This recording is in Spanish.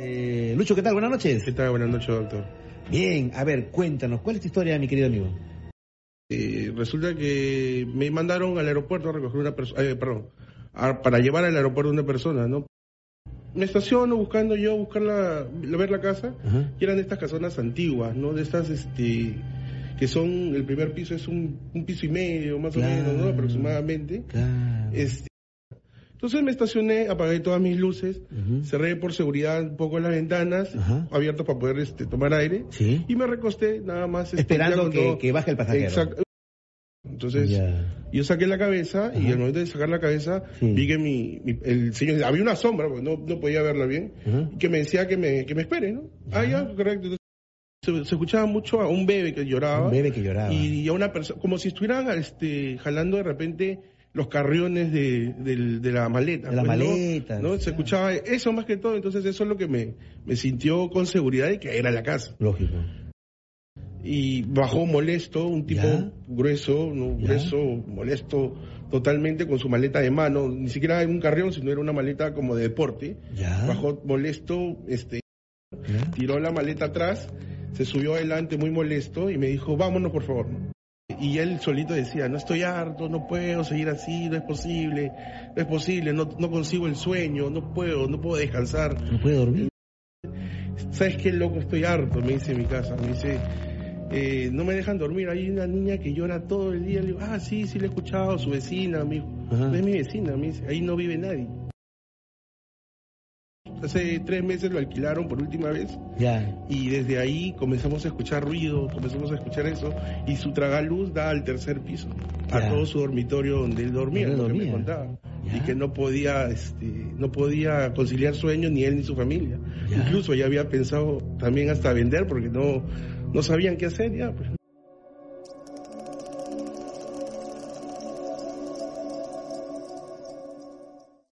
Eh, Lucho, ¿qué tal? Buenas noches. ¿Qué tal? Buenas noches, doctor. Bien, a ver, cuéntanos, ¿cuál es tu historia, mi querido amigo? Eh, resulta que me mandaron al aeropuerto a recoger una persona, eh, perdón, a- para llevar al aeropuerto una persona, ¿no? Me estaciono buscando yo, buscar la, ver la casa, Ajá. y eran de estas casonas antiguas, ¿no? De estas, este, que son, el primer piso es un, un piso y medio, más Claro. o menos, ¿no? Aproximadamente. Claro. Este, entonces me estacioné, apagué todas mis luces, cerré por seguridad un poco las ventanas, Ajá. abiertas para poder este, tomar aire, Sí. y me recosté nada más. este, Esperando que, todo- que baje el pasajero. Exacto. Entonces, yo saqué la cabeza y al momento de sacar la cabeza, Sí. vi que mi, mi- el señor, había una sombra, porque no, no podía verla bien, Ajá. y que me decía que me, que me espere, ¿no? Ah, Ya. correcto. Entonces, se, se escuchaba mucho a un bebé que lloraba. Un bebé que lloraba. Y a una persona, como si estuvieran este, jalando de repente los carriones de, de la maleta. De la pues, ¿no? maleta, ¿no? claro. Se escuchaba eso más que todo, entonces eso es lo que me, me sintió con seguridad de que era la casa. Lógico. Y bajó molesto, un tipo Ya. grueso, ¿no? Grueso, molesto totalmente con su maleta de mano, ni siquiera era un carrión, sino era una maleta como de deporte. Ya. Bajó molesto, este, Ya. tiró la maleta atrás, se subió adelante muy molesto y me dijo, vámonos por favor. Y él solito decía, no estoy harto, no puedo seguir así, no es posible, no es posible, no, no consigo el sueño, no puedo, no puedo descansar. ¿No puede dormir? ¿Sabes qué loco? Estoy harto, me dice en mi casa. Me dice, eh, no me dejan dormir. Hay una niña que llora todo el día. Le digo, ah, sí, sí, le he escuchado, su vecina. Dijo, Ajá. no es mi vecina, me dice, ahí no vive nadie. Hace tres meses lo alquilaron por última vez Ya. y desde ahí comenzamos a escuchar ruido, comenzamos a escuchar eso y su tragaluz da al tercer piso, a todo su dormitorio donde él dormía, lo que me contaba. Ya. Y que no podía, este, no podía conciliar sueño ni él ni su familia. Ya. Incluso ya había pensado también hasta vender porque no, no sabían qué hacer ya. Pues.